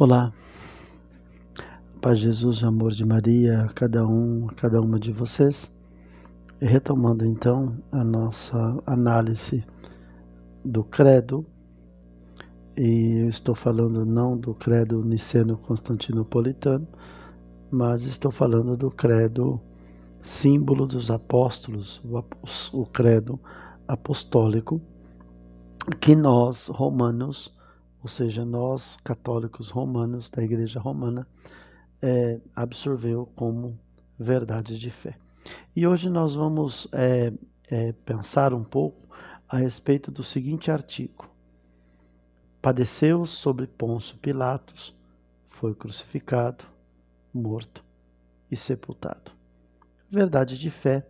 Olá, de Jesus, amor de Maria, a cada um, a cada uma de vocês. E retomando então a nossa análise do credo, e eu estou falando não do credo niceno-constantinopolitano, mas estou falando do credo símbolo dos apóstolos, o, credo apostólico, que nós, romanos, ou seja, nós católicos romanos da Igreja Romana, é, absorveu como verdade de fé. E hoje nós vamos é, é, pensar um pouco a respeito do seguinte artigo: Padeceu sobre Pôncio Pilatos, foi crucificado, morto e sepultado. Verdade de fé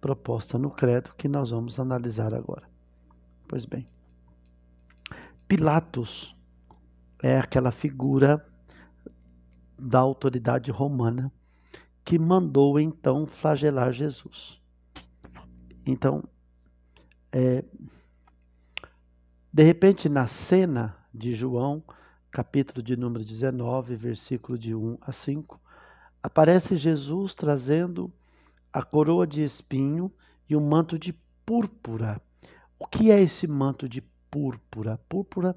proposta no credo que nós vamos analisar agora. Pois bem, Pilatos é aquela figura da autoridade romana que mandou então flagelar Jesus. Então, é, de repente, na cena de João, capítulo de número 19, versículo de 1 a 5, aparece Jesus trazendo a coroa de espinho e o manto de púrpura. O que é esse manto de púrpura? Púrpura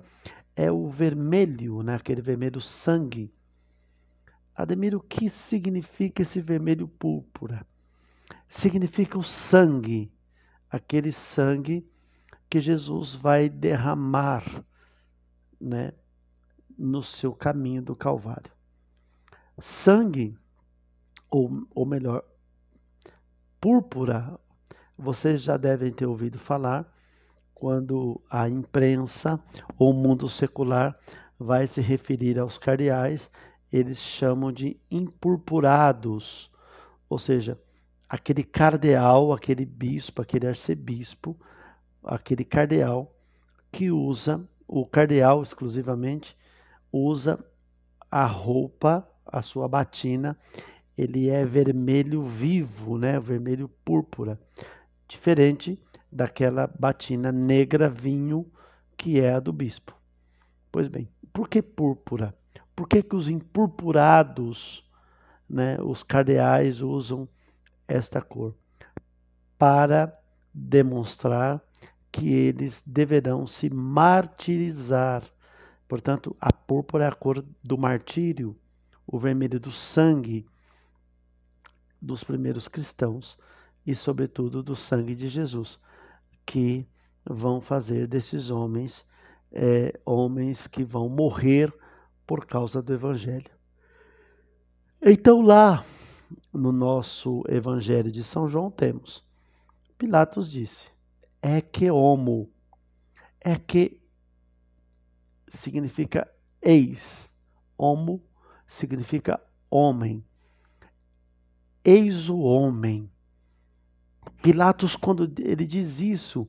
é o vermelho, né? aquele vermelho sangue. Ademir, o que significa esse vermelho púrpura? Significa o sangue, aquele sangue que Jesus vai derramar né, no seu caminho do Calvário. Sangue, ou, ou melhor, púrpura, vocês já devem ter ouvido falar, quando a imprensa ou o mundo secular vai se referir aos cardeais, eles chamam de impurpurados, ou seja, aquele cardeal, aquele bispo, aquele arcebispo, aquele cardeal que usa, o cardeal exclusivamente, usa a roupa, a sua batina, ele é vermelho vivo, né? Vermelho púrpura. Diferente daquela batina negra vinho que é a do bispo. Pois bem, por que púrpura? Por que, que os empurpurados, né, os cardeais usam esta cor? Para demonstrar que eles deverão se martirizar. Portanto, a púrpura é a cor do martírio, o vermelho do sangue dos primeiros cristãos e, sobretudo, do sangue de Jesus que vão fazer desses homens é, homens que vão morrer por causa do Evangelho. Então, lá no nosso Evangelho de São João, temos Pilatos disse: é que homo, é que significa eis, homo significa homem, eis o homem. Pilatos, quando ele diz isso,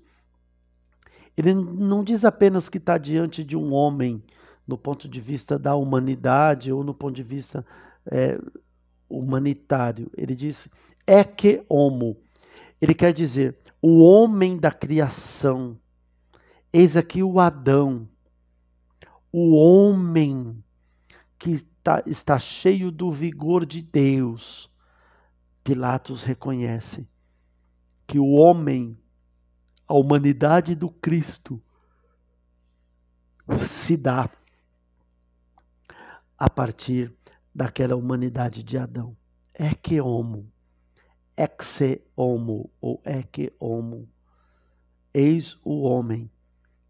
ele não diz apenas que está diante de um homem no ponto de vista da humanidade ou no ponto de vista é, humanitário. Ele diz é que homo. Ele quer dizer o homem da criação. Eis aqui o Adão, o homem que está, está cheio do vigor de Deus. Pilatos reconhece que o homem, a humanidade do Cristo, se dá a partir daquela humanidade de Adão. É que homo, exe homo ou é que homo. Eis o homem,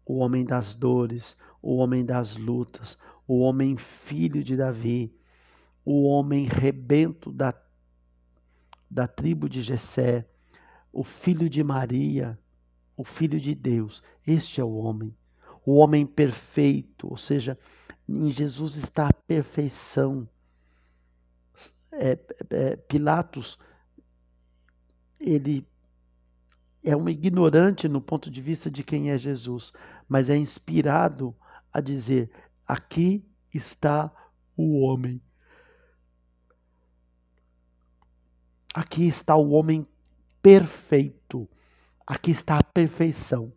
o homem das dores, o homem das lutas, o homem filho de Davi, o homem rebento da, da tribo de Jessé, o filho de Maria, o filho de Deus. Este é o homem, o homem perfeito, ou seja, em Jesus está a perfeição. É, é, Pilatos, ele é um ignorante no ponto de vista de quem é Jesus, mas é inspirado a dizer: aqui está o homem. Aqui está o homem perfeito. Aqui está a perfeição.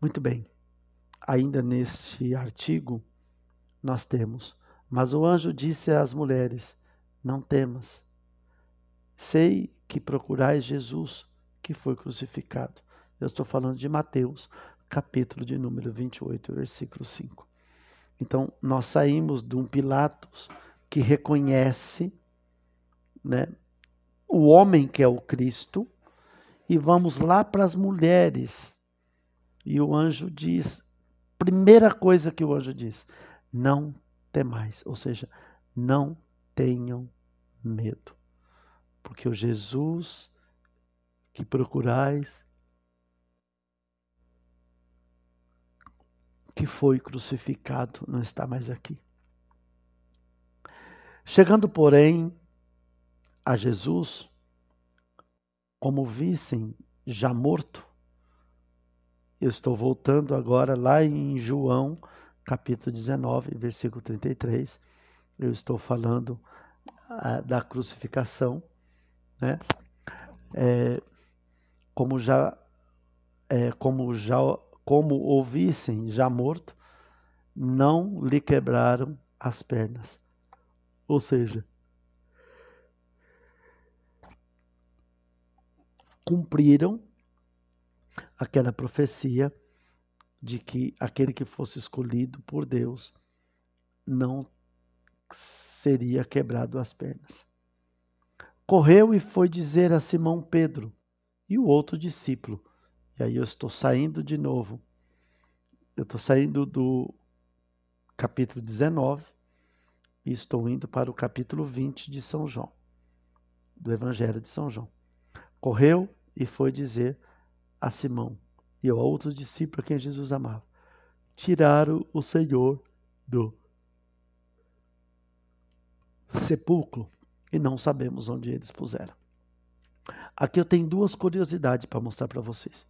Muito bem. ainda neste artigo, nós temos: Mas o anjo disse às mulheres: Não temas. Sei que procurais Jesus, que foi crucificado. Eu estou falando de Mateus, capítulo de número 28, versículo 5. Então, nós saímos de um Pilatos que reconhece né, o homem que é o Cristo e vamos lá para as mulheres. E o anjo diz: primeira coisa que o anjo diz: não temais, ou seja, não tenham medo, porque o Jesus que procurais, que foi crucificado, não está mais aqui. Chegando, porém, a Jesus, como vissem já morto, eu estou voltando agora lá em João, capítulo 19, versículo 33. Eu estou falando ah, da crucificação, né? É, como já, é, como já, como ouvissem já morto, não lhe quebraram as pernas. Ou seja, cumpriram aquela profecia de que aquele que fosse escolhido por Deus não seria quebrado as pernas. Correu e foi dizer a Simão Pedro e o outro discípulo. E aí eu estou saindo de novo. Eu estou saindo do capítulo 19 e estou indo para o capítulo 20 de São João, do Evangelho de São João. Correu e foi dizer a Simão e ao outro discípulo a quem Jesus amava. Tiraram o Senhor do sepulcro e não sabemos onde eles puseram. Aqui eu tenho duas curiosidades para mostrar para vocês.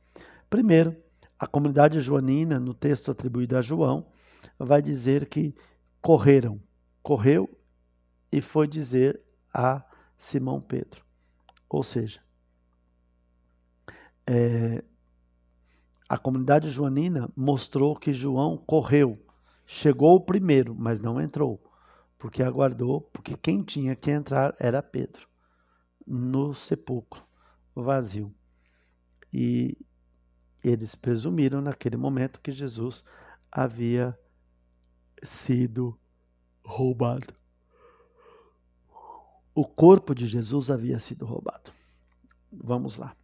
Primeiro, a comunidade joanina, no texto atribuído a João, vai dizer que correram, correu e foi dizer a Simão Pedro. Ou seja, é, a comunidade joanina mostrou que João correu, chegou primeiro, mas não entrou, porque aguardou, porque quem tinha que entrar era Pedro, no sepulcro vazio. E eles presumiram naquele momento que Jesus havia sido roubado. O corpo de Jesus havia sido roubado. Vamos lá.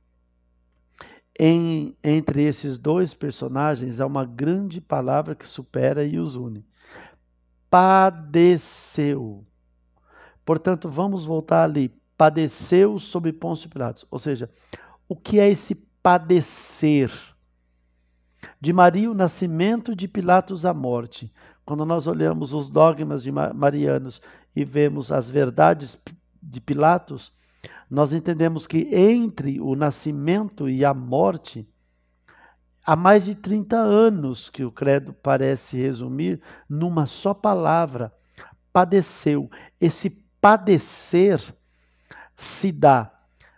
Em, entre esses dois personagens há uma grande palavra que supera e os une. Padeceu. Portanto, vamos voltar ali. Padeceu sob Pôncio Pilatos. Ou seja, o que é esse padecer? De Maria, o nascimento, de Pilatos, a morte. Quando nós olhamos os dogmas de marianos e vemos as verdades de Pilatos, nós entendemos que entre o nascimento e a morte, há mais de 30 anos que o credo parece resumir numa só palavra: padeceu. Esse padecer se dá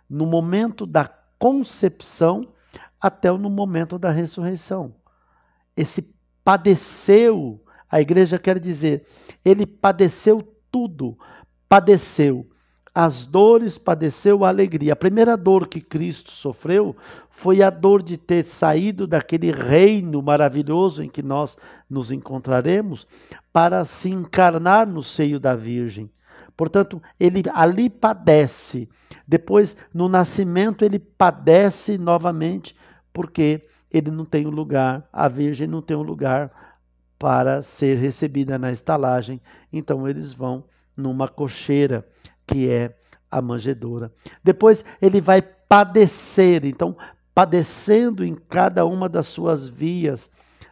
no momento da concepção até no momento da ressurreição. Esse padeceu, a igreja quer dizer, ele padeceu tudo, padeceu as dores, padeceu a alegria. A primeira dor que Cristo sofreu foi a dor de ter saído daquele reino maravilhoso em que nós nos encontraremos para se encarnar no seio da Virgem. Portanto, ele ali padece. Depois, no nascimento, ele padece novamente, porque ele não tem um lugar, a Virgem não tem um lugar para ser recebida na estalagem. Então, eles vão numa cocheira que é a manjedoura. Depois ele vai padecer, então padecendo em cada uma das suas vias,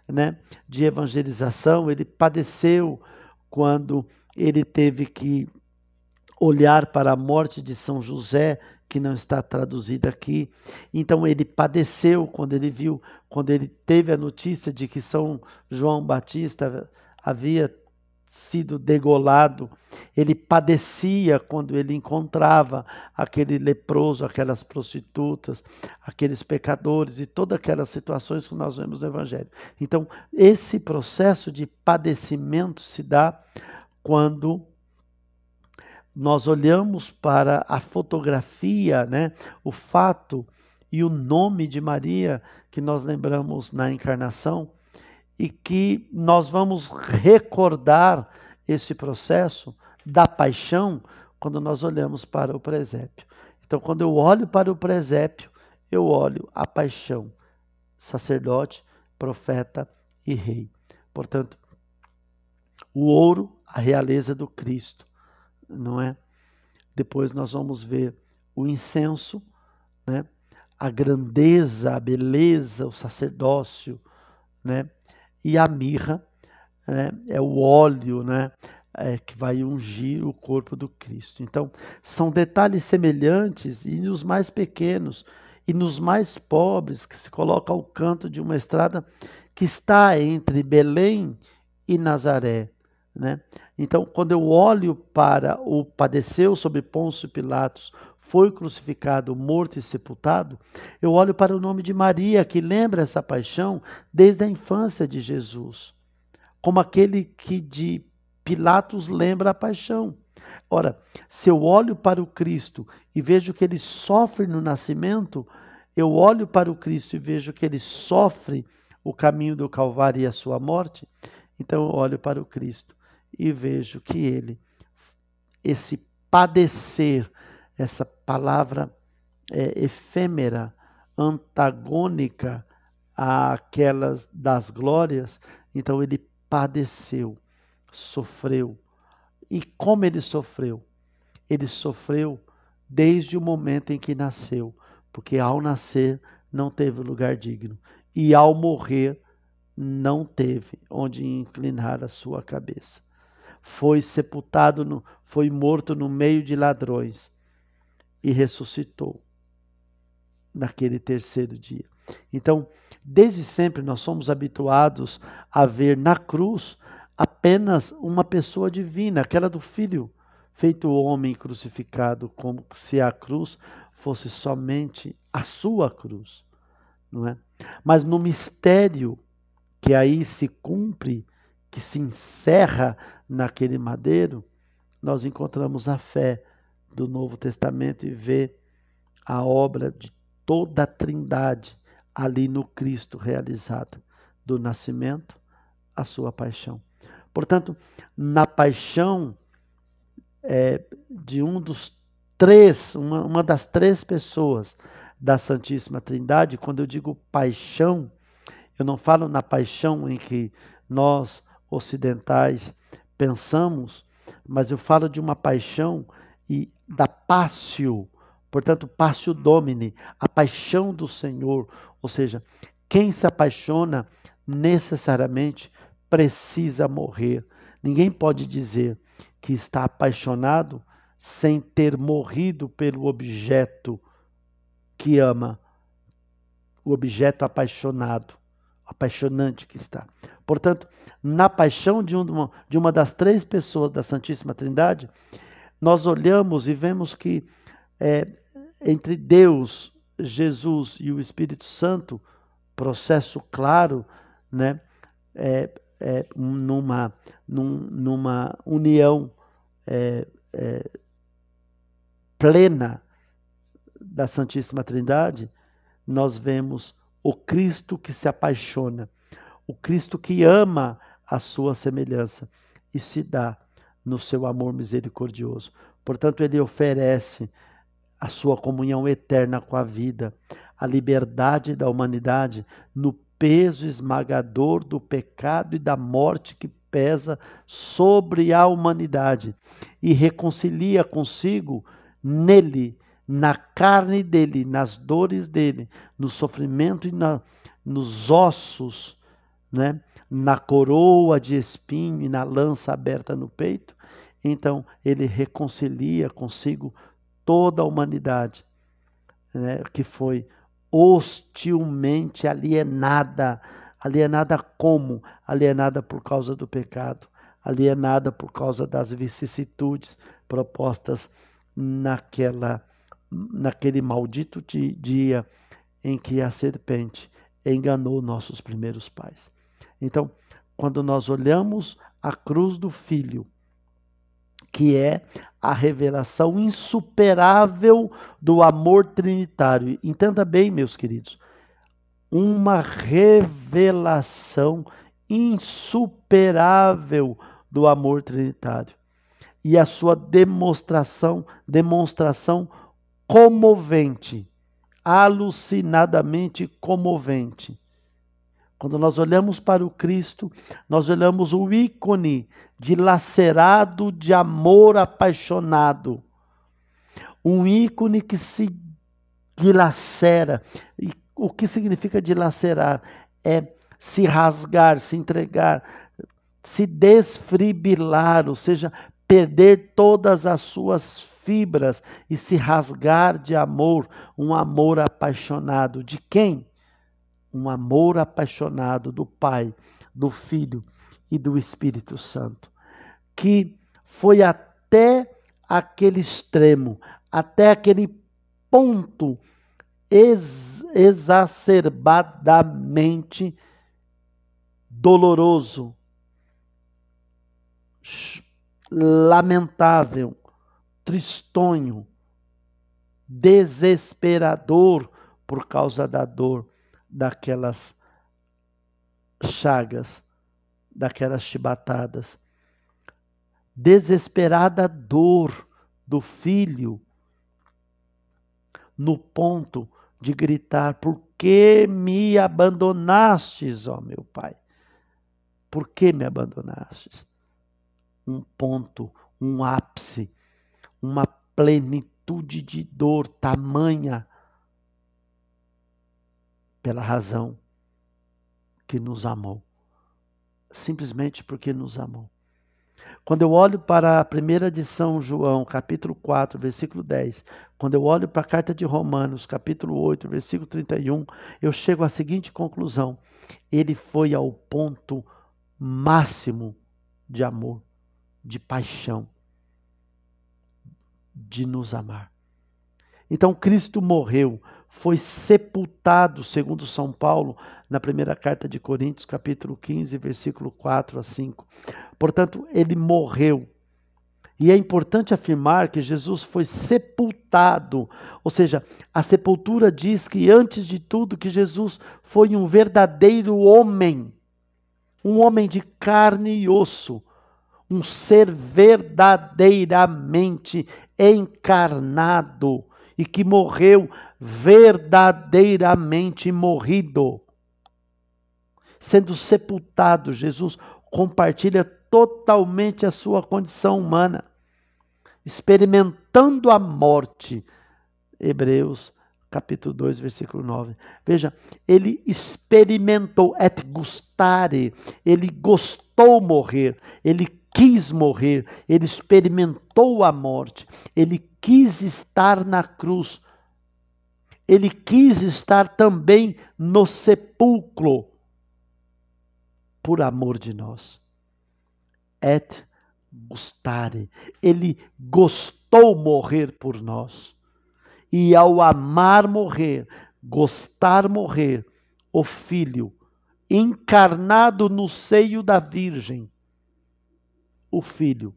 né, de evangelização, ele padeceu quando ele teve que olhar para a morte de São José, que não está traduzida aqui. Então ele padeceu quando ele viu, quando ele teve a notícia de que São João Batista havia sido degolado, ele padecia quando ele encontrava aquele leproso, aquelas prostitutas, aqueles pecadores e todas aquelas situações que nós vemos no Evangelho. Então, esse processo de padecimento se dá quando nós olhamos para a fotografia, né, o fato e o nome de Maria que nós lembramos na encarnação e que nós vamos recordar esse processo da paixão quando nós olhamos para o presépio. Então, quando eu olho para o presépio, eu olho a paixão, sacerdote, profeta e rei. Portanto, o ouro, a realeza do Cristo, não é? Depois nós vamos ver o incenso, né? A grandeza, a beleza, o sacerdócio, né? E a mirra, né? É o óleo, né? É, que vai ungir o corpo do Cristo. Então, são detalhes semelhantes e nos mais pequenos e nos mais pobres que se coloca ao canto de uma estrada que está entre Belém e Nazaré. Né? Então, quando eu olho para o padeceu sobre Pôncio Pilatos, foi crucificado, morto e sepultado, eu olho para o nome de Maria, que lembra essa paixão desde a infância de Jesus, como aquele que de Pilatos lembra a paixão. Ora, se eu olho para o Cristo e vejo que ele sofre no nascimento, eu olho para o Cristo e vejo que ele sofre o caminho do Calvário e a sua morte, então eu olho para o Cristo e vejo que ele, esse padecer, essa palavra é, efêmera, antagônica àquelas das glórias, então ele padeceu, sofreu. E como ele sofreu? Ele sofreu desde o momento em que nasceu, porque ao nascer não teve lugar digno, e ao morrer não teve onde inclinar a sua cabeça foi sepultado, no, foi morto no meio de ladrões e ressuscitou naquele terceiro dia. Então, desde sempre nós somos habituados a ver na cruz apenas uma pessoa divina, aquela do Filho, feito homem crucificado, como se a cruz fosse somente a sua cruz, não é? Mas no mistério que aí se cumpre, que se encerra naquele madeiro, nós encontramos a fé do Novo Testamento e vê a obra de toda a Trindade ali no Cristo realizada, do nascimento à sua paixão. Portanto, na paixão é, de um dos três, uma, uma das três pessoas da Santíssima Trindade, quando eu digo paixão, eu não falo na paixão em que nós ocidentais pensamos, mas eu falo de uma paixão e da passio, portanto, passio domini, a paixão do Senhor, ou seja, quem se apaixona necessariamente precisa morrer. Ninguém pode dizer que está apaixonado sem ter morrido pelo objeto que ama, o objeto apaixonado, apaixonante que está. Portanto, na paixão de, um, de uma das três pessoas da Santíssima Trindade, nós olhamos e vemos que é, entre Deus, Jesus e o Espírito Santo, processo claro, né, é, é, numa, num, numa união é, é, plena da Santíssima Trindade, nós vemos o Cristo que se apaixona, o Cristo que ama a sua semelhança e se dá no seu amor misericordioso. Portanto, ele oferece a sua comunhão eterna com a vida, a liberdade da humanidade no peso esmagador do pecado e da morte que pesa sobre a humanidade e reconcilia consigo nele, na carne dele, nas dores dele, no sofrimento e na, nos ossos, né? Na coroa de espinho e na lança aberta no peito, então ele reconcilia consigo toda a humanidade, né, que foi hostilmente alienada. Alienada como? Alienada por causa do pecado, alienada por causa das vicissitudes propostas naquela naquele maldito dia em que a serpente enganou nossos primeiros pais. Então, quando nós olhamos a cruz do filho, que é a revelação insuperável do amor trinitário. Entenda bem, meus queridos, uma revelação insuperável do amor trinitário e a sua demonstração, demonstração comovente, alucinadamente comovente. Quando nós olhamos para o Cristo, nós olhamos o ícone dilacerado de amor apaixonado. Um ícone que se dilacera. E o que significa dilacerar? É se rasgar, se entregar, se desfibrilar, ou seja, perder todas as suas fibras e se rasgar de amor, um amor apaixonado. De quem? Um amor apaixonado do Pai, do Filho e do Espírito Santo, que foi até aquele extremo, até aquele ponto ex exacerbadamente doloroso, lamentável, tristonho, desesperador por causa da dor daquelas chagas, daquelas chibatadas. Desesperada dor do filho, no ponto de gritar: Por que me abandonastes, ó meu pai? Por que me abandonastes? Um ponto, um ápice, uma plenitude de dor tamanha pela razão que nos amou. Simplesmente porque nos amou. Quando eu olho para a primeira de São João, capítulo 4, versículo 10, quando eu olho para a carta de Romanos, capítulo 8, versículo 31, eu chego à seguinte conclusão: ele foi ao ponto máximo de amor, de paixão, de nos amar. Então Cristo morreu, foi sepultado, segundo São Paulo, na primeira carta de Coríntios, capítulo 15, versículo 4 a 5. Portanto, ele morreu. E é importante afirmar que Jesus foi sepultado, ou seja, a sepultura diz que antes de tudo que Jesus foi um verdadeiro homem um homem de carne e osso, um ser verdadeiramente encarnado e que morreu verdadeiramente morrido. Sendo sepultado, Jesus compartilha totalmente a sua condição humana, experimentando a morte. Hebreus capítulo 2, versículo 9. Veja, ele experimentou et gustare, ele gostou morrer, ele quis morrer, ele experimentou a morte, ele quis estar na cruz, ele quis estar também no sepulcro, por amor de nós. Et gustare, ele gostou morrer por nós e ao amar morrer, gostar morrer, o Filho, encarnado no seio da Virgem, o Filho,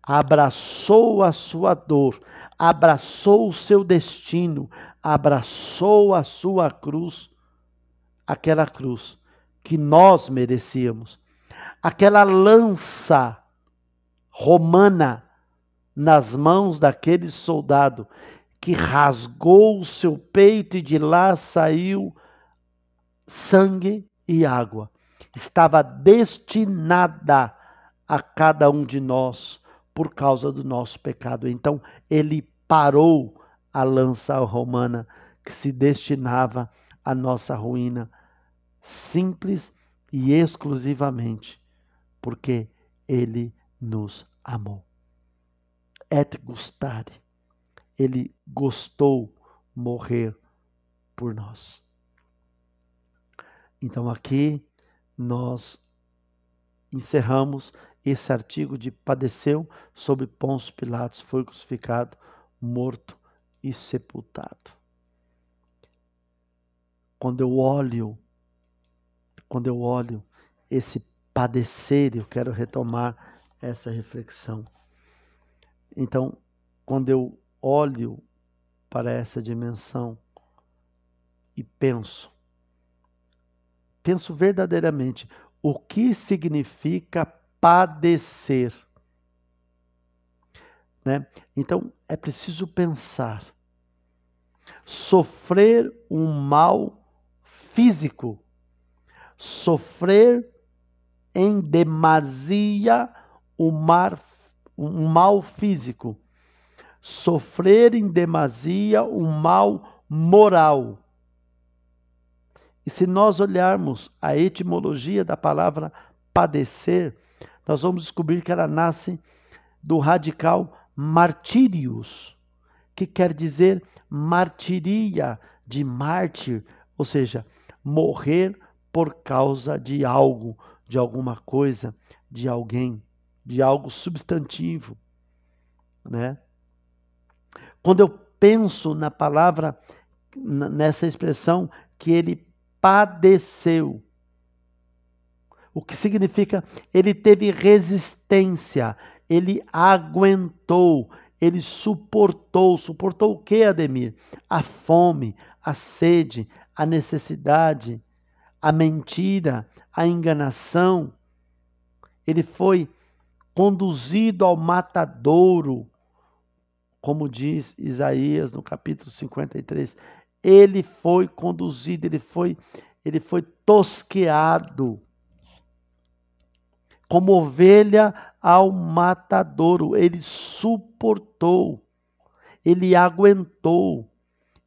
abraçou a sua dor, abraçou o seu destino, abraçou a sua cruz, aquela cruz que nós merecíamos, aquela lança romana nas mãos daquele soldado que rasgou o seu peito e de lá saiu sangue e água. Estava destinada a cada um de nós por causa do nosso pecado. Então, ele parou a lança romana que se destinava à nossa ruína, simples e exclusivamente porque ele nos amou. Et gustare ele gostou morrer por nós. Então aqui nós encerramos esse artigo de padeceu sob Pôncio Pilatos, foi crucificado, morto e sepultado. Quando eu olho, quando eu olho esse padecer, eu quero retomar essa reflexão. Então, quando eu olho para essa dimensão e penso, penso verdadeiramente o que significa padecer. Né? Então é preciso pensar. Sofrer um mal físico, sofrer em demasia o mar, um mal físico, sofrer em demasia um mal moral. E se nós olharmos a etimologia da palavra padecer, nós vamos descobrir que ela nasce do radical martírios, que quer dizer martiria, de mártir, ou seja, morrer por causa de algo, de alguma coisa, de alguém, de algo substantivo, né? Quando eu penso na palavra nessa expressão que ele padeceu. O que significa ele teve resistência, ele aguentou, ele suportou. Suportou o que, Ademir? A fome, a sede, a necessidade, a mentira, a enganação. Ele foi conduzido ao matadouro, como diz Isaías no capítulo 53 ele foi conduzido, ele foi, ele foi tosqueado como ovelha ao matadouro. Ele suportou, ele aguentou,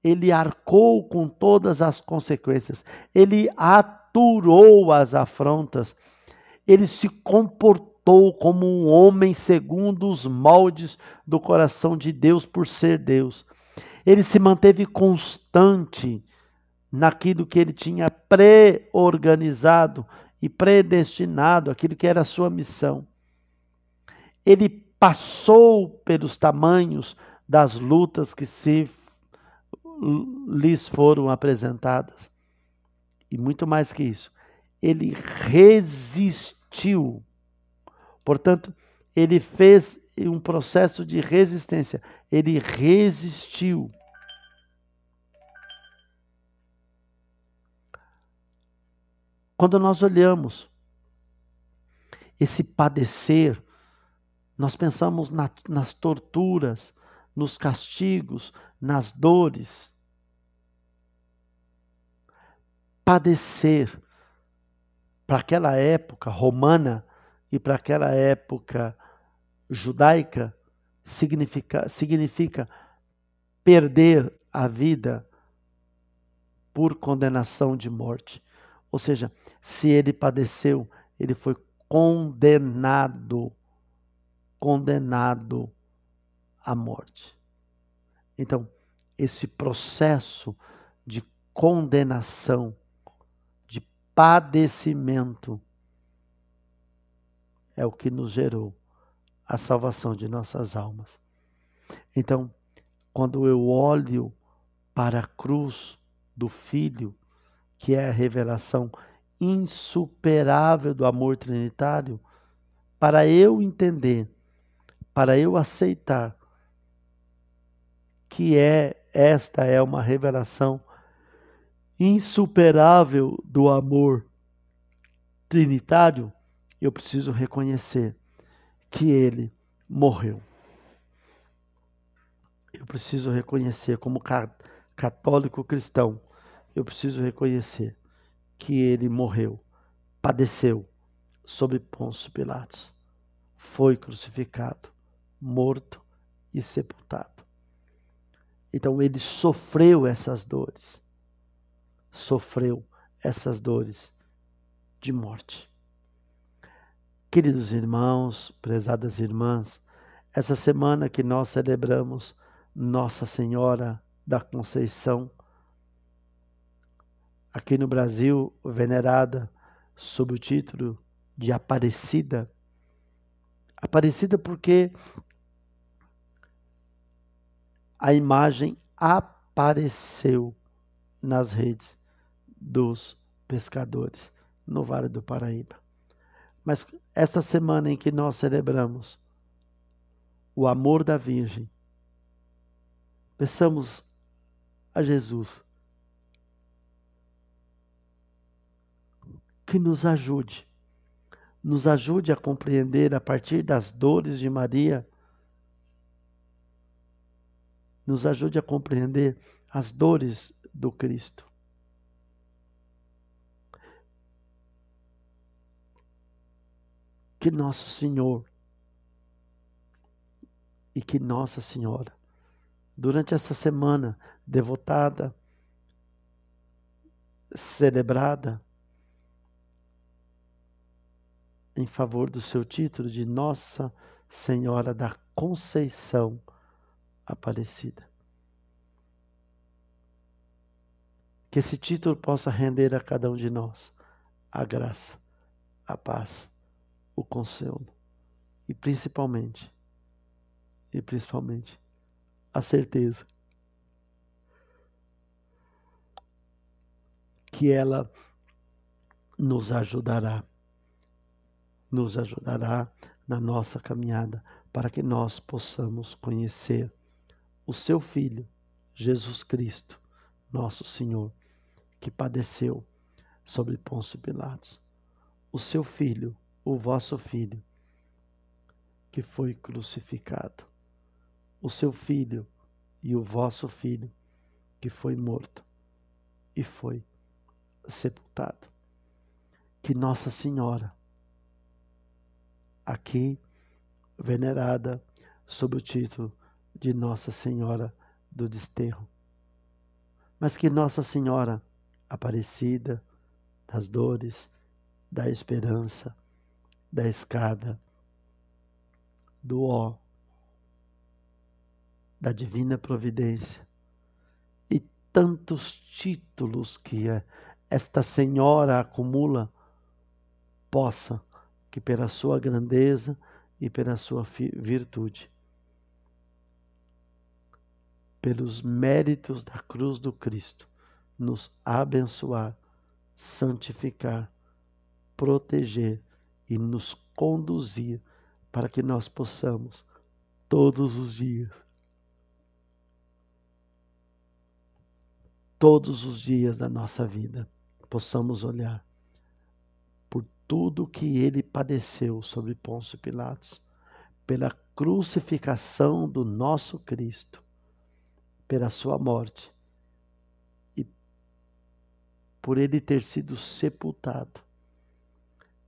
ele arcou com todas as consequências, ele aturou as afrontas, ele se comportou como um homem segundo os moldes do coração de Deus por ser Deus. Ele se manteve constante naquilo que ele tinha pré-organizado e predestinado, aquilo que era a sua missão. Ele passou pelos tamanhos das lutas que se lhes foram apresentadas. E muito mais que isso, ele resistiu. Portanto, ele fez um processo de resistência. Ele resistiu. Quando nós olhamos esse padecer, nós pensamos na, nas torturas, nos castigos, nas dores. Padecer para aquela época romana e para aquela época judaica significa, significa perder a vida por condenação de morte. Ou seja, se ele padeceu, ele foi condenado, condenado à morte. Então, esse processo de condenação, de padecimento, é o que nos gerou a salvação de nossas almas. Então, quando eu olho para a cruz do Filho, que é a revelação insuperável do amor trinitário, para eu entender, para eu aceitar que é esta é uma revelação insuperável do amor trinitário, eu preciso reconhecer que ele morreu. Eu preciso reconhecer, como católico cristão, eu preciso reconhecer que ele morreu, padeceu sob Pôncio Pilatos, foi crucificado, morto e sepultado. Então ele sofreu essas dores, sofreu essas dores de morte. Queridos irmãos, prezadas irmãs, essa semana que nós celebramos Nossa Senhora da Conceição, aqui no Brasil, venerada sob o título de Aparecida, Aparecida porque a imagem apareceu nas redes dos pescadores no Vale do Paraíba. Mas essa semana em que nós celebramos o amor da Virgem, peçamos a Jesus que nos ajude, nos ajude a compreender a partir das dores de Maria, nos ajude a compreender as dores do Cristo. Que Nosso Senhor e que Nossa Senhora, durante essa semana devotada, celebrada, em favor do seu título de Nossa Senhora da Conceição Aparecida. Que esse título possa render a cada um de nós a graça, a paz, o consolo e principalmente, e principalmente, a certeza que ela nos ajudará nos ajudará na nossa caminhada para que nós possamos conhecer o seu Filho, Jesus Cristo, nosso Senhor, que padeceu sobre Pôncio Pilatos. O seu Filho, o vosso Filho, que foi crucificado. O seu Filho e o vosso Filho, que foi morto e foi sepultado. Que Nossa Senhora aqui venerada sob o título de Nossa Senhora do Desterro. Mas que Nossa Senhora Aparecida das dores, da esperança, da escada, do ó, da divina providência e tantos títulos que esta senhora acumula possa que pela sua grandeza e pela sua virtude, pelos méritos da cruz do Cristo, nos abençoar, santificar, proteger e nos conduzir para que nós possamos todos os dias todos os dias da nossa vida possamos olhar tudo que ele padeceu sobre Pôncio Pilatos, pela crucificação do nosso Cristo, pela sua morte e por ele ter sido sepultado.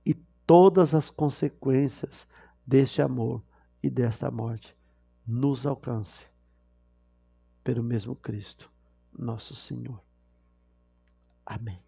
E todas as consequências deste amor e desta morte nos alcance pelo mesmo Cristo, nosso Senhor. Amém.